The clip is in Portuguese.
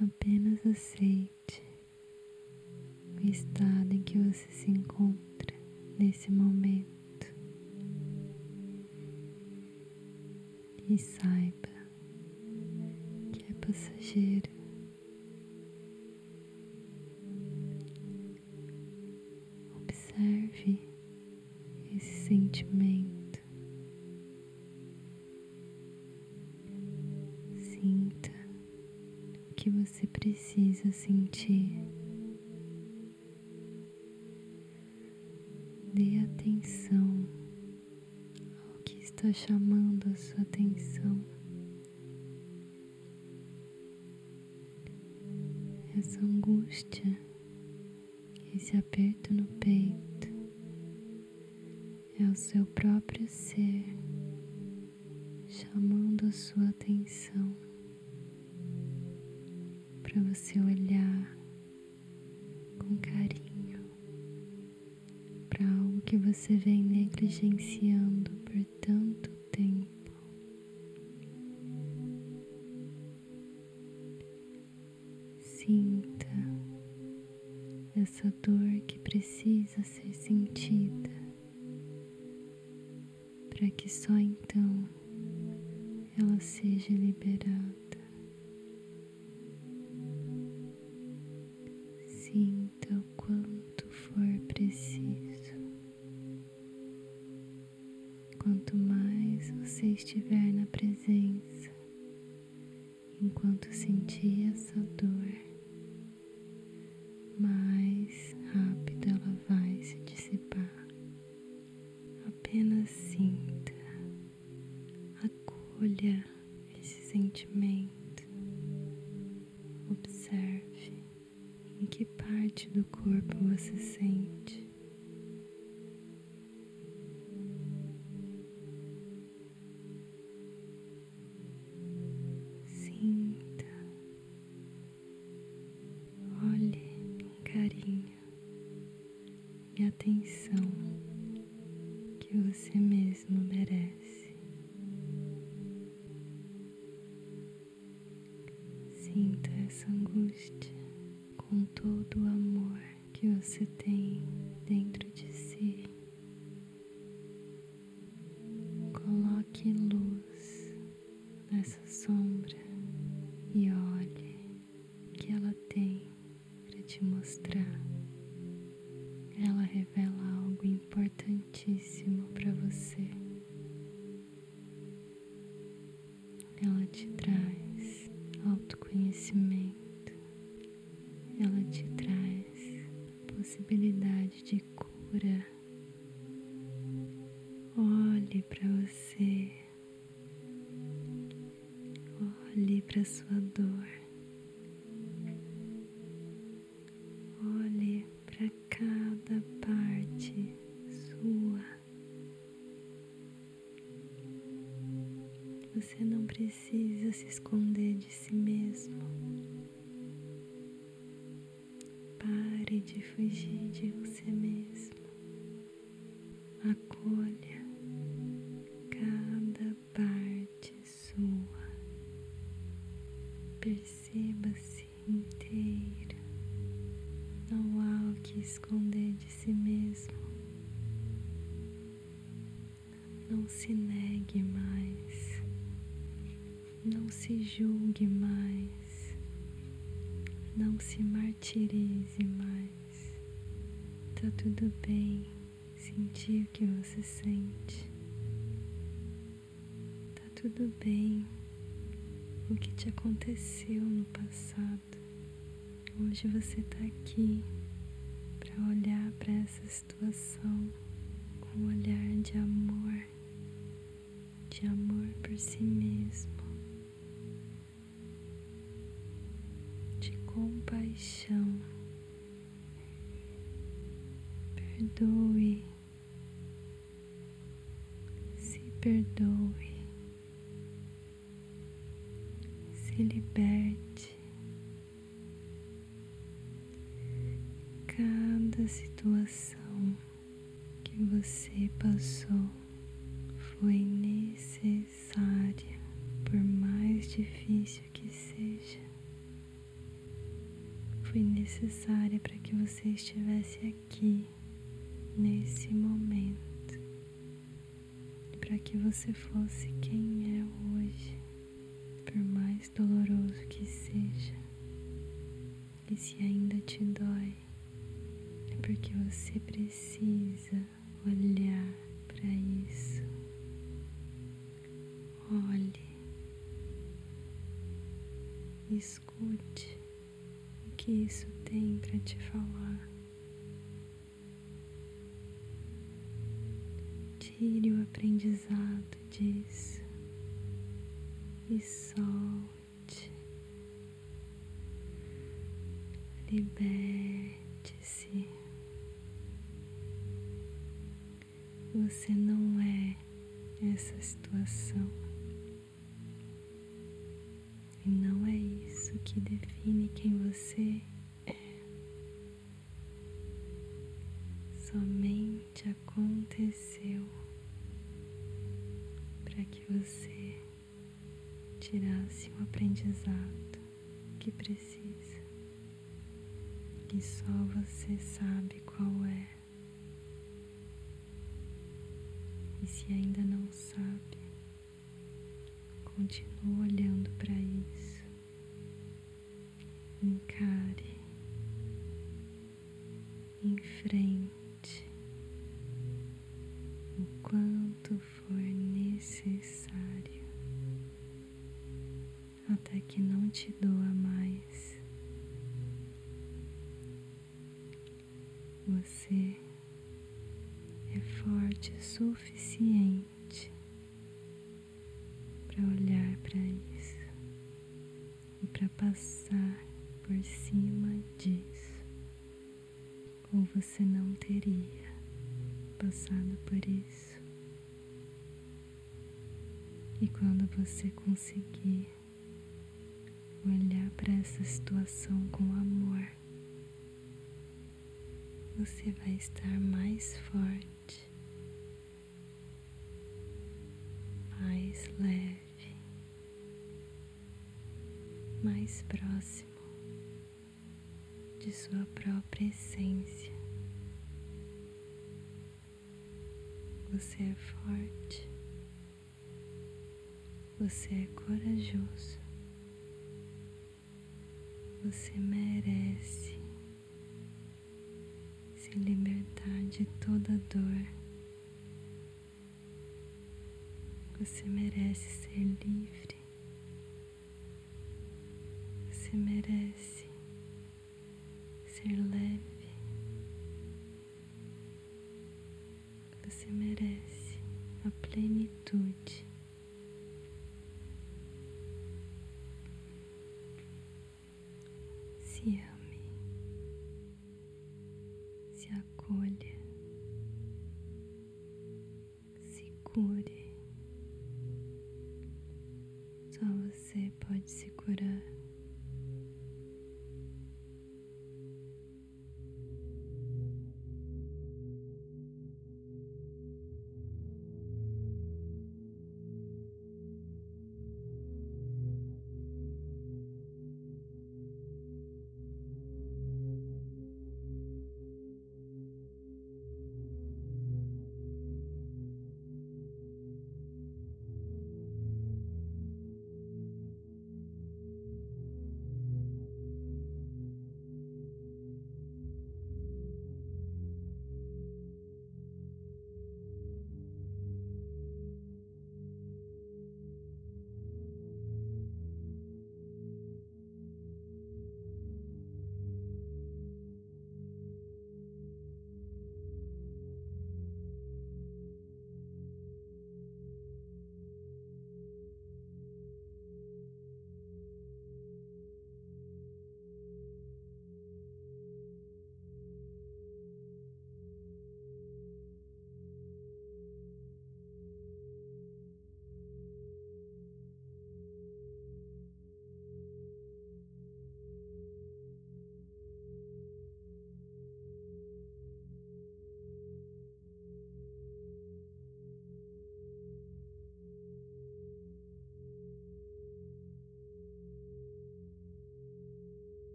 Apenas aceite o estado em que você se encontra nesse momento e saiba que é passageiro. Observe esse sentimento. Precisa sentir. Dê atenção ao que está chamando a sua atenção. Essa angústia, esse aperto no peito, é o seu próprio ser chamando a sua atenção para você olhar com carinho para algo que você vem negligenciando por tanto tempo. Sinta essa dor que precisa ser sentida para que só então ela seja liberada. Estiver na presença, enquanto sentir essa dor, mais rápido ela vai se dissipar. Apenas sinta, acolha esse sentimento, observe em que parte do corpo você sente. Atenção que você mesmo merece. Sinta essa angústia com todo o amor que você tem dentro de si. Coloque luz importantíssimo para você. Ela te traz autoconhecimento. Ela te traz possibilidade de cura. Olhe para você. Olhe para sua dor. Precisa se esconder de si mesmo. Pare de fugir de você mesmo. Acolha cada parte sua. Perceba-se inteira. Não há o que esconder de si mesmo. Não se negue mais. Não se julgue mais. Não se martirize mais. Tá tudo bem sentir o que você sente. Tá tudo bem o que te aconteceu no passado. Hoje você está aqui para olhar para essa situação com um olhar de amor, de amor por si mesmo, compaixão. Perdoe, se perdoe, se liberte. Cada situação que você passou foi necessária, por mais difícil que seja. Foi necessária para que você estivesse aqui, nesse momento, para que você fosse quem é hoje, por mais doloroso que seja. E se ainda te dói, é porque você precisa olhar para isso. Olhe, escute que isso tem para te falar. Tire o aprendizado disso e solte. Liberte-se. Você não é essa situação. Que define quem você é. Somente aconteceu para que você tirasse o aprendizado que precisa. E só você sabe qual é. E se ainda não sabe, continue olhando para isso. Encare. Enfrente o quanto for necessário até que não te doa mais. Você é forte o suficiente para olhar para isso e para passar por cima disso, ou você não teria passado por isso. E quando você conseguir olhar para essa situação com amor, você vai estar mais forte, mais leve, mais próximo de sua própria essência. Você é forte, você é corajoso, você merece se libertar de toda dor. Você merece ser livre. Você merece ser leve. Você merece a plenitude. Se ame se acolha.